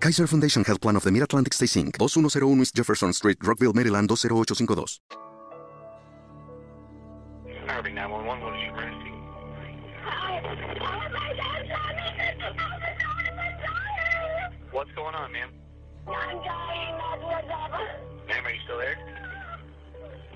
Kaiser Foundation Health Plan of the Mid-Atlantic Stay Inc., 2101 East Jefferson Street, Rockville, Maryland 20852. What's going on, ma'am? Ma'am, are you still there?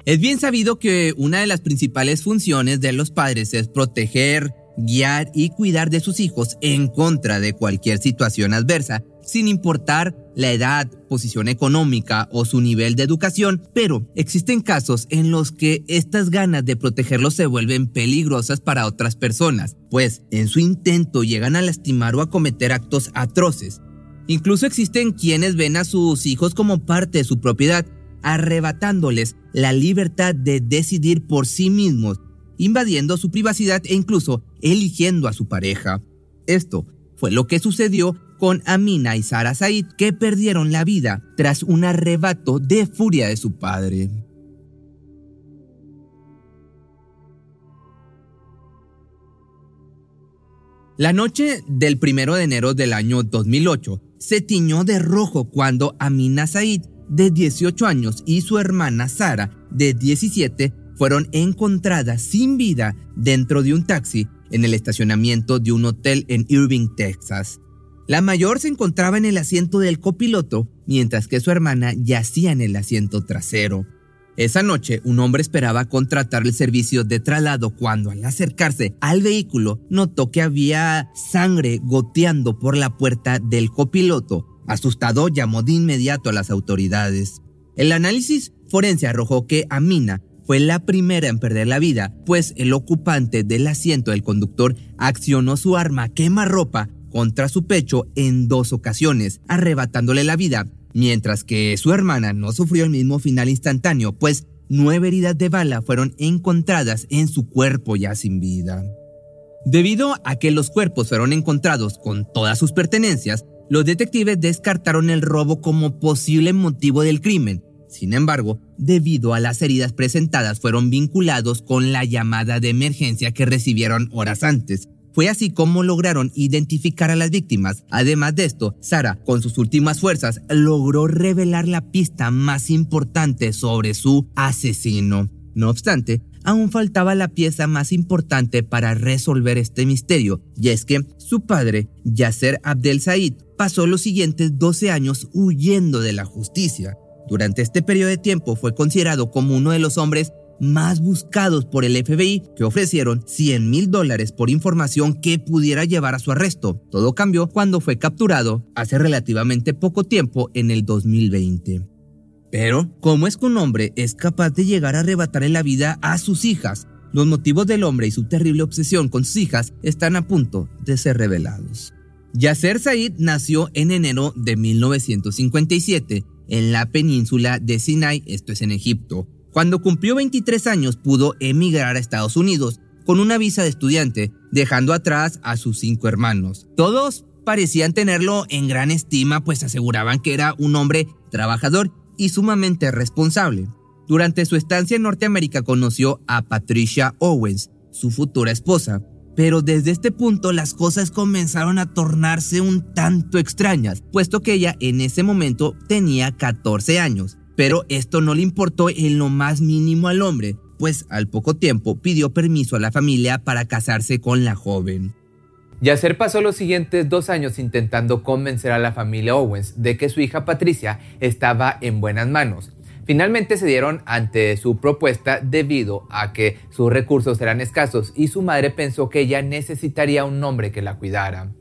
Es bien sabido que una de las principales funciones de los padres es proteger, guiar y cuidar de sus hijos en contra de cualquier situación adversa, sin importar la edad, posición económica o su nivel de educación, pero existen casos en los que estas ganas de protegerlos se vuelven peligrosas para otras personas, pues en su intento llegan a lastimar o a cometer actos atroces. Incluso existen quienes ven a sus hijos como parte de su propiedad, arrebatándoles la libertad de decidir por sí mismos, invadiendo su privacidad e incluso eligiendo a su pareja. Esto fue lo que sucedió con Amina y Sara Said, que perdieron la vida tras un arrebato de furia de su padre. La noche del 1 de enero del año 2008 se tiñó de rojo cuando Amina Said, de 18 años, y su hermana Sara, de 17, fueron encontradas sin vida dentro de un taxi en el estacionamiento de un hotel en Irving, Texas. La mayor se encontraba en el asiento del copiloto, mientras que su hermana yacía en el asiento trasero. Esa noche, un hombre esperaba contratar el servicio de traslado cuando al acercarse al vehículo notó que había sangre goteando por la puerta del copiloto. Asustado, llamó de inmediato a las autoridades. El análisis forense arrojó que Amina fue la primera en perder la vida, pues el ocupante del asiento del conductor accionó su arma quemarropa contra su pecho en dos ocasiones, arrebatándole la vida mientras que su hermana no sufrió el mismo final instantáneo, pues nueve heridas de bala fueron encontradas en su cuerpo ya sin vida. Debido a que los cuerpos fueron encontrados con todas sus pertenencias, los detectives descartaron el robo como posible motivo del crimen. Sin embargo, debido a las heridas presentadas, fueron vinculados con la llamada de emergencia que recibieron horas antes, fue así como lograron identificar a las víctimas. Además de esto, Sara, con sus últimas fuerzas, logró revelar la pista más importante sobre su asesino. No obstante, aún faltaba la pieza más importante para resolver este misterio, y es que su padre, Yasser Abdel Said, pasó los siguientes 12 años huyendo de la justicia. Durante este periodo de tiempo fue considerado como uno de los hombres más buscados por el FBI que ofrecieron 100 mil dólares por información que pudiera llevar a su arresto. Todo cambió cuando fue capturado hace relativamente poco tiempo en el 2020. Pero, ¿cómo es que un hombre es capaz de llegar a arrebatarle la vida a sus hijas? Los motivos del hombre y su terrible obsesión con sus hijas están a punto de ser revelados. Yasser Said nació en enero de 1957 en la península de Sinai, esto es en Egipto. Cuando cumplió 23 años pudo emigrar a Estados Unidos con una visa de estudiante, dejando atrás a sus cinco hermanos. Todos parecían tenerlo en gran estima, pues aseguraban que era un hombre trabajador y sumamente responsable. Durante su estancia en Norteamérica conoció a Patricia Owens, su futura esposa, pero desde este punto las cosas comenzaron a tornarse un tanto extrañas, puesto que ella en ese momento tenía 14 años. Pero esto no le importó en lo más mínimo al hombre, pues al poco tiempo pidió permiso a la familia para casarse con la joven. Yasser pasó los siguientes dos años intentando convencer a la familia Owens de que su hija Patricia estaba en buenas manos. Finalmente se dieron ante su propuesta debido a que sus recursos eran escasos y su madre pensó que ella necesitaría un hombre que la cuidara.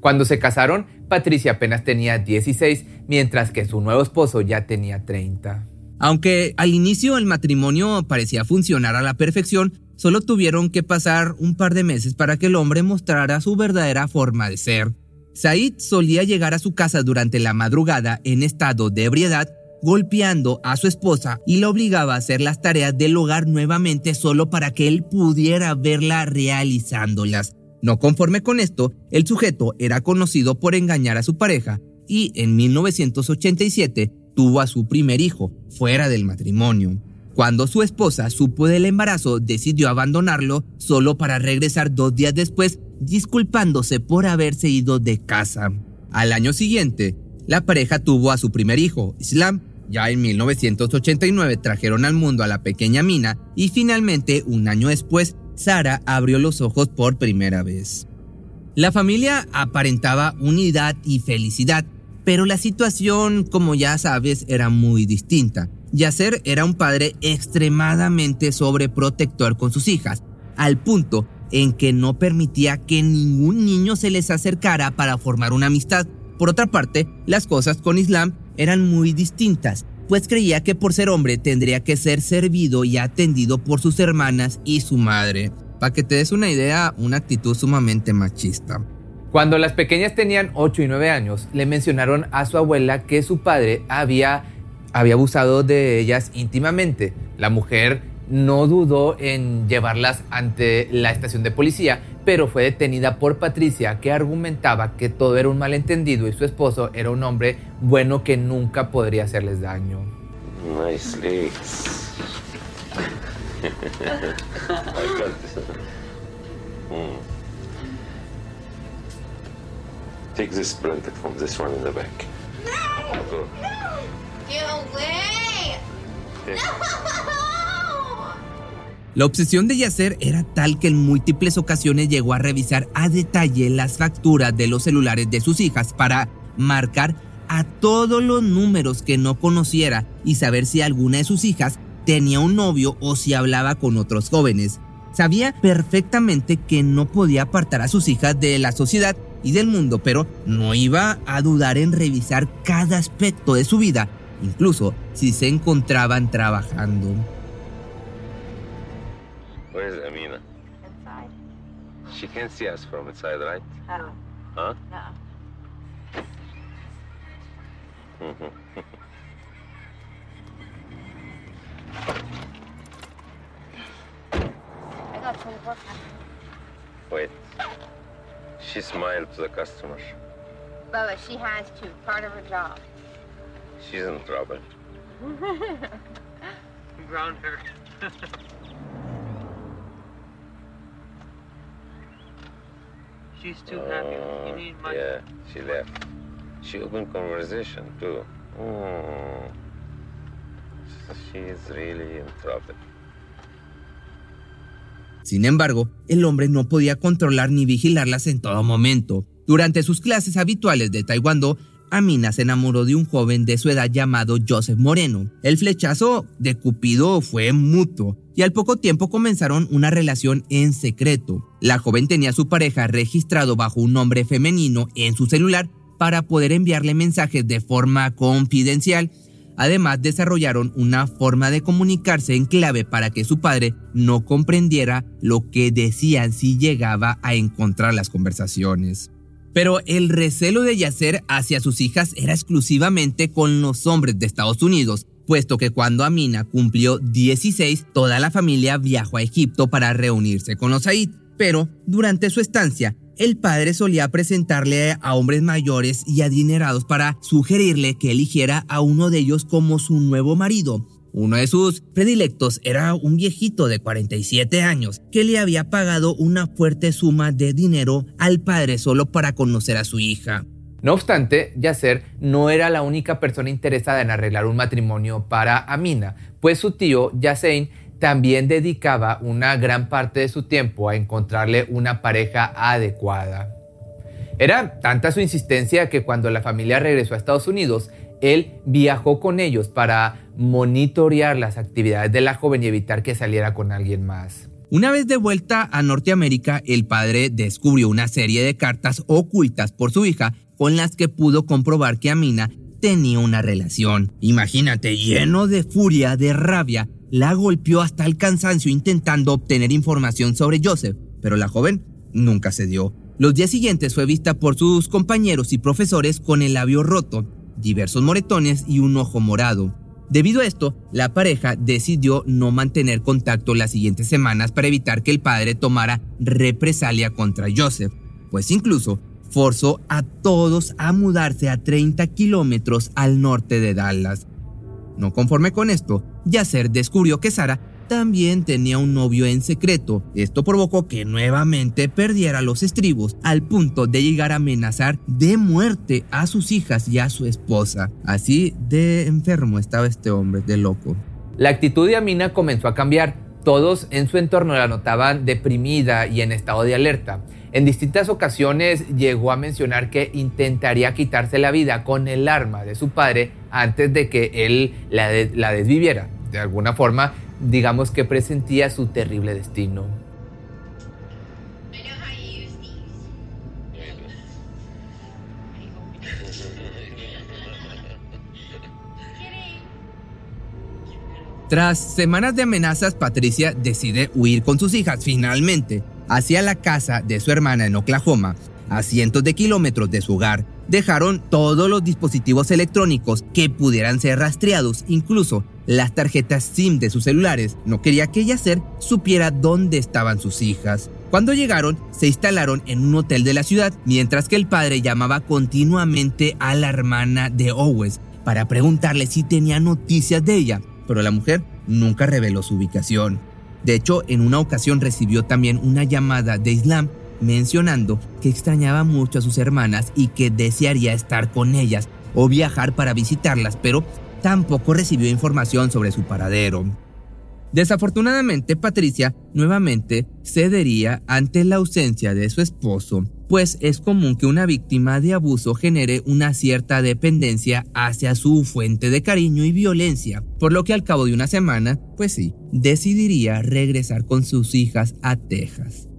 Cuando se casaron, Patricia apenas tenía 16, mientras que su nuevo esposo ya tenía 30. Aunque al inicio el matrimonio parecía funcionar a la perfección, solo tuvieron que pasar un par de meses para que el hombre mostrara su verdadera forma de ser. Said solía llegar a su casa durante la madrugada en estado de ebriedad golpeando a su esposa y la obligaba a hacer las tareas del hogar nuevamente solo para que él pudiera verla realizándolas. No conforme con esto, el sujeto era conocido por engañar a su pareja y en 1987 tuvo a su primer hijo fuera del matrimonio. Cuando su esposa supo del embarazo, decidió abandonarlo solo para regresar dos días después, disculpándose por haberse ido de casa. Al año siguiente, la pareja tuvo a su primer hijo, Islam. Ya en 1989 trajeron al mundo a la pequeña Mina y finalmente, un año después, Sara abrió los ojos por primera vez. La familia aparentaba unidad y felicidad, pero la situación, como ya sabes, era muy distinta. Yasser era un padre extremadamente sobreprotector con sus hijas, al punto en que no permitía que ningún niño se les acercara para formar una amistad. Por otra parte, las cosas con Islam eran muy distintas, pues creía que por ser hombre tendría que ser servido y atendido por sus hermanas y su madre. Para que te des una idea, una actitud sumamente machista. Cuando las pequeñas tenían 8 y 9 años, le mencionaron a su abuela que su padre había había abusado de ellas íntimamente. La mujer no dudó en llevarlas ante la estación de policía, pero fue detenida por Patricia, que argumentaba que todo era un malentendido y su esposo era un hombre bueno que nunca podría hacerles daño. Nice legs. Hmm. Take this blanket from this one in the back. No! La obsesión de Yasser era tal que en múltiples ocasiones llegó a revisar a detalle las facturas de los celulares de sus hijas para marcar a todos los números que no conociera y saber si alguna de sus hijas tenía un novio o si hablaba con otros jóvenes. Sabía perfectamente que no podía apartar a sus hijas de la sociedad y del mundo, pero no iba a dudar en revisar cada aspecto de su vida incluso si se encontraban trabajando. She can't see us from inside, right? No. Huh? No. I got 24 Wait. She smiled to the customer. Bubba, she has to. Part of her job. She's in trouble. Brown hair. She's too happy. You need money. Yeah, she left. She opened conversation too. Oh. She's really in trouble. Sin embargo, el hombre no podía controlar ni vigilarlas en todo momento. Durante sus clases habituales de taekwondo, Amina se enamoró de un joven de su edad llamado Joseph Moreno. El flechazo de Cupido fue mutuo y al poco tiempo comenzaron una relación en secreto. La joven tenía a su pareja registrado bajo un nombre femenino en su celular para poder enviarle mensajes de forma confidencial. Además, desarrollaron una forma de comunicarse en clave para que su padre no comprendiera lo que decían si llegaba a encontrar las conversaciones. Pero el recelo de Yasser hacia sus hijas era exclusivamente con los hombres de Estados Unidos, puesto que cuando Amina cumplió 16, toda la familia viajó a Egipto para reunirse con los Said. Pero durante su estancia, el padre solía presentarle a hombres mayores y adinerados para sugerirle que eligiera a uno de ellos como su nuevo marido, uno de sus predilectos era un viejito de 47 años que le había pagado una fuerte suma de dinero al padre solo para conocer a su hija. No obstante, Yasser no era la única persona interesada en arreglar un matrimonio para Amina, pues su tío Yassein también dedicaba una gran parte de su tiempo a encontrarle una pareja adecuada. Era tanta su insistencia que cuando la familia regresó a Estados Unidos, él viajó con ellos para monitorear las actividades de la joven y evitar que saliera con alguien más. Una vez de vuelta a Norteamérica, el padre descubrió una serie de cartas ocultas por su hija con las que pudo comprobar que Amina tenía una relación. Imagínate, lleno de furia, de rabia, la golpeó hasta el cansancio intentando obtener información sobre Joseph, pero la joven nunca se dio. Los días siguientes fue vista por sus compañeros y profesores con el labio roto diversos moretones y un ojo morado. Debido a esto, la pareja decidió no mantener contacto las siguientes semanas para evitar que el padre tomara represalia contra Joseph, pues incluso forzó a todos a mudarse a 30 kilómetros al norte de Dallas. No conforme con esto, Yasser descubrió que Sara también tenía un novio en secreto. Esto provocó que nuevamente perdiera los estribos al punto de llegar a amenazar de muerte a sus hijas y a su esposa. Así de enfermo estaba este hombre, de loco. La actitud de Amina comenzó a cambiar. Todos en su entorno la notaban deprimida y en estado de alerta. En distintas ocasiones llegó a mencionar que intentaría quitarse la vida con el arma de su padre antes de que él la, desviviera. De alguna forma, digamos que presentía su terrible destino. Tras semanas de amenazas, Patricia decide huir con sus hijas finalmente hacia la casa de su hermana en Oklahoma, a cientos de kilómetros de su hogar. Dejaron todos los dispositivos electrónicos que pudieran ser rastreados, incluso las tarjetas SIM de sus celulares. No quería que Yasser supiera dónde estaban sus hijas. Cuando llegaron, se instalaron en un hotel de la ciudad, mientras que el padre llamaba continuamente a la hermana de Owens para preguntarle si tenía noticias de ella pero la mujer nunca reveló su ubicación. De hecho, en una ocasión recibió también una llamada de Islam mencionando que extrañaba mucho a sus hermanas y que desearía estar con ellas o viajar para visitarlas, pero tampoco recibió información sobre su paradero. Desafortunadamente, Patricia nuevamente cedería ante la ausencia de su esposo, pues es común que una víctima de abuso genere una cierta dependencia hacia su fuente de cariño y violencia, por lo que al cabo de una semana, pues sí, decidiría regresar con sus hijas a Texas.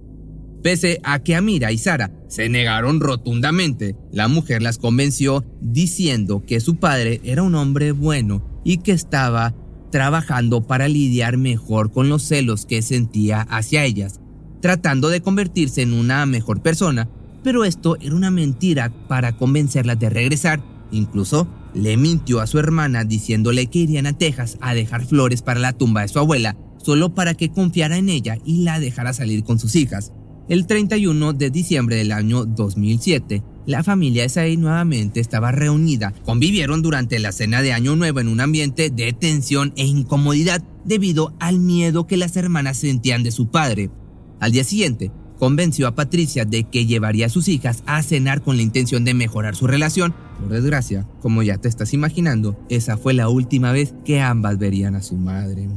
Pese a que Amira y Sara se negaron rotundamente, la mujer las convenció diciendo que su padre era un hombre bueno y que estaba trabajando para lidiar mejor con los celos que sentía hacia ellas, tratando de convertirse en una mejor persona, pero esto era una mentira para convencerlas de regresar. Incluso le mintió a su hermana diciéndole que irían a Texas a dejar flores para la tumba de su abuela, solo para que confiara en ella y la dejara salir con sus hijas. El 31 de diciembre del año 2007, la familia de Said nuevamente estaba reunida. Convivieron durante la cena de Año Nuevo en un ambiente de tensión e incomodidad debido al miedo que las hermanas sentían de su padre. Al día siguiente, convenció a Patricia de que llevaría a sus hijas a cenar con la intención de mejorar su relación. Por desgracia, como ya te estás imaginando, esa fue la última vez que ambas verían a su madre.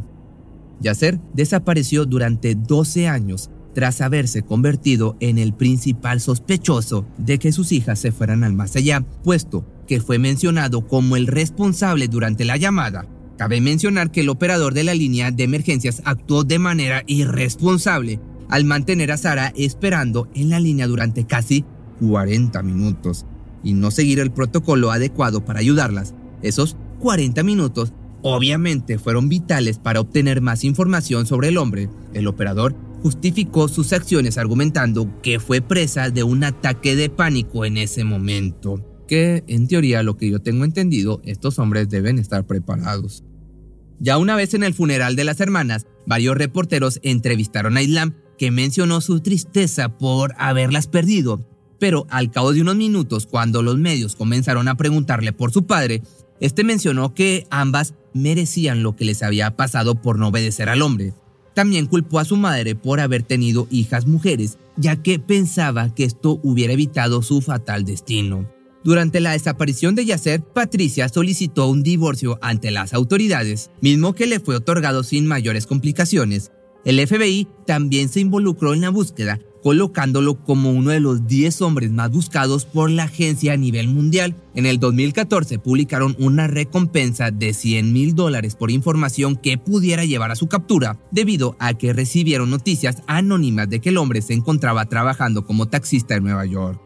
Yasser desapareció durante 12 años tras haberse convertido en el principal sospechoso de que sus hijas se fueran al más allá, puesto que fue mencionado como el responsable durante la llamada. Cabe mencionar que el operador de la línea de emergencias actuó de manera irresponsable al mantener a Sara esperando en la línea durante casi 40 minutos y no seguir el protocolo adecuado para ayudarlas. Esos 40 minutos obviamente fueron vitales para obtener más información sobre el hombre. El operador justificó sus acciones argumentando que fue presa de un ataque de pánico en ese momento. Que en teoría, lo que yo tengo entendido, estos hombres deben estar preparados. Ya una vez en el funeral de las hermanas, varios reporteros entrevistaron a Islam, que mencionó su tristeza por haberlas perdido. Pero al cabo de unos minutos, cuando los medios comenzaron a preguntarle por su padre, este mencionó que ambas merecían lo que les había pasado por no obedecer al hombre. También culpó a su madre por haber tenido hijas mujeres, ya que pensaba que esto hubiera evitado su fatal destino. Durante la desaparición de Yasser, Patricia solicitó un divorcio ante las autoridades, mismo que le fue otorgado sin mayores complicaciones. El FBI también se involucró en la búsqueda, colocándolo como uno de los 10 hombres más buscados por la agencia a nivel mundial. En el 2014 publicaron una recompensa de 100 mil dólares por información que pudiera llevar a su captura, debido a que recibieron noticias anónimas de que el hombre se encontraba trabajando como taxista en Nueva York.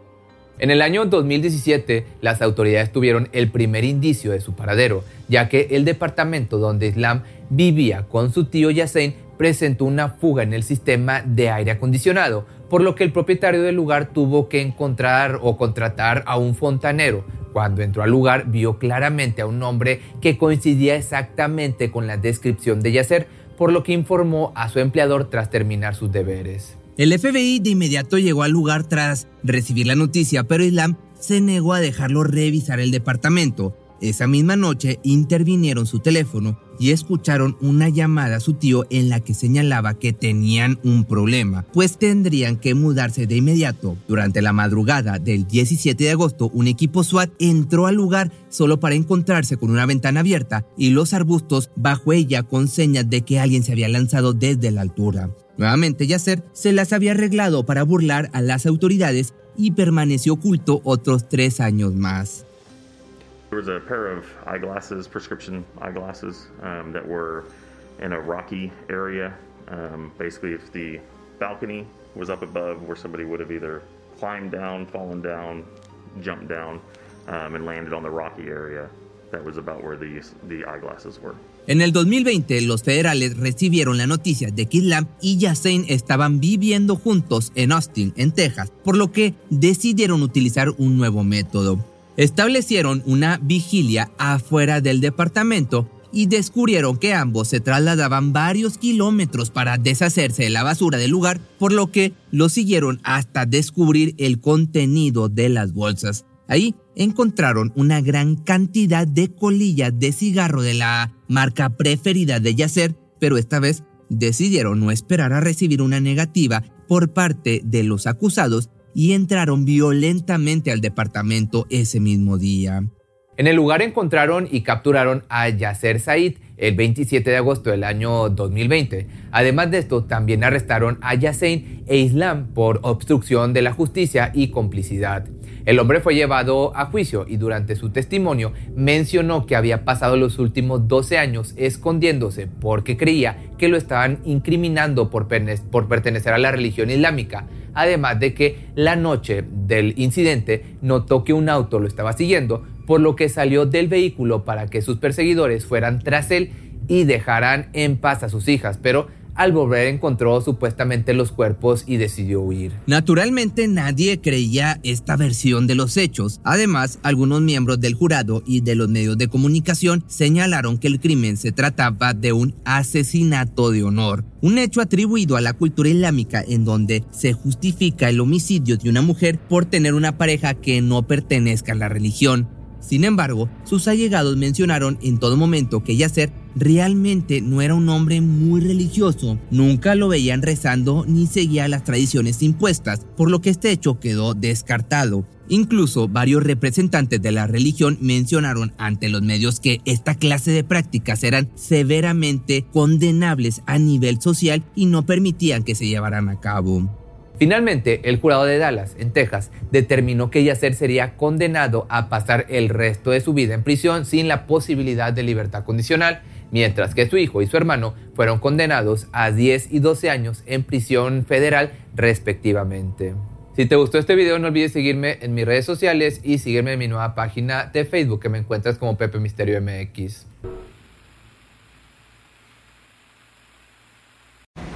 En el año 2017, las autoridades tuvieron el primer indicio de su paradero, ya que el departamento donde Islam vivía con su tío Yassin presentó una fuga en el sistema de aire acondicionado, por lo que el propietario del lugar tuvo que encontrar o contratar a un fontanero Cuando entró al lugar vio claramente a un hombre que coincidía exactamente con la descripción de Yasser, por lo que informó a su empleador tras terminar sus deberes. El FBI de inmediato llegó al lugar tras recibir la noticia, pero Islam se negó a dejarlo revisar el departamento. Esa misma noche intervinieron su teléfono y escucharon una llamada a su tío en la que señalaba que tenían un problema, pues tendrían que mudarse de inmediato. Durante la madrugada del 17 de agosto, un equipo SWAT entró al lugar solo para encontrarse con una ventana abierta y los arbustos bajo ella con señas de que alguien se había lanzado desde la altura. Nuevamente Yasser se las había arreglado para burlar a las autoridades y permaneció oculto otros tres años más. There was a pair of eyeglasses, prescription eyeglasses, um, that were in a rocky area. Um, basically, if the balcony was up above, where somebody would have either climbed down, fallen down, jumped down, um, and landed on the rocky area, that was about where the, the eyeglasses were. En el 2020, los federales recibieron la noticia de que Islam y Yassin estaban viviendo juntos en Austin, en Texas, por lo que decidieron utilizar un nuevo método establecieron una vigilia afuera del departamento y descubrieron que ambos se trasladaban varios kilómetros para deshacerse de la basura del lugar, por lo que lo siguieron hasta descubrir el contenido de las bolsas. Ahí encontraron una gran cantidad de colillas de cigarro de la marca preferida de Yasser, pero esta vez decidieron no esperar a recibir una negativa por parte de los acusados y entraron violentamente al departamento ese mismo día. En el lugar encontraron y capturaron a Yasser Said el 27 de agosto del año 2020. Además de esto, también arrestaron a Yassin e Islam por obstrucción de la justicia y complicidad. El hombre fue llevado a juicio y durante su testimonio mencionó que había pasado los últimos 12 años escondiéndose porque creía que lo estaban incriminando por, por pertenecer a la religión islámica, además de que la noche del incidente notó que un auto lo estaba siguiendo, por lo que salió del vehículo para que sus perseguidores fueran tras él y dejaran en paz a sus hijas, pero al volver encontró supuestamente los cuerpos y decidió huir. Naturalmente nadie creía esta versión de los hechos. Además, algunos miembros del jurado y de los medios de comunicación señalaron que el crimen se trataba de un asesinato de honor, un hecho atribuido a la cultura islámica en donde se justifica el homicidio de una mujer por tener una pareja que no pertenezca a la religión. Sin embargo, sus allegados mencionaron en todo momento que Yasser realmente no era un hombre muy religioso, nunca lo veían rezando ni seguía las tradiciones impuestas, por lo que este hecho quedó descartado. Incluso varios representantes de la religión mencionaron ante los medios que esta clase de prácticas eran severamente condenables a nivel social y no permitían que se llevaran a cabo. Finalmente, el jurado de Dallas, en Texas, determinó que Yasser sería condenado a pasar el resto de su vida en prisión sin la posibilidad de libertad condicional, mientras que su hijo y su hermano fueron condenados a 10 y 12 años en prisión federal respectivamente. Si te gustó este video no olvides seguirme en mis redes sociales y seguirme en mi nueva página de Facebook que me encuentras como Pepe Misterio MX.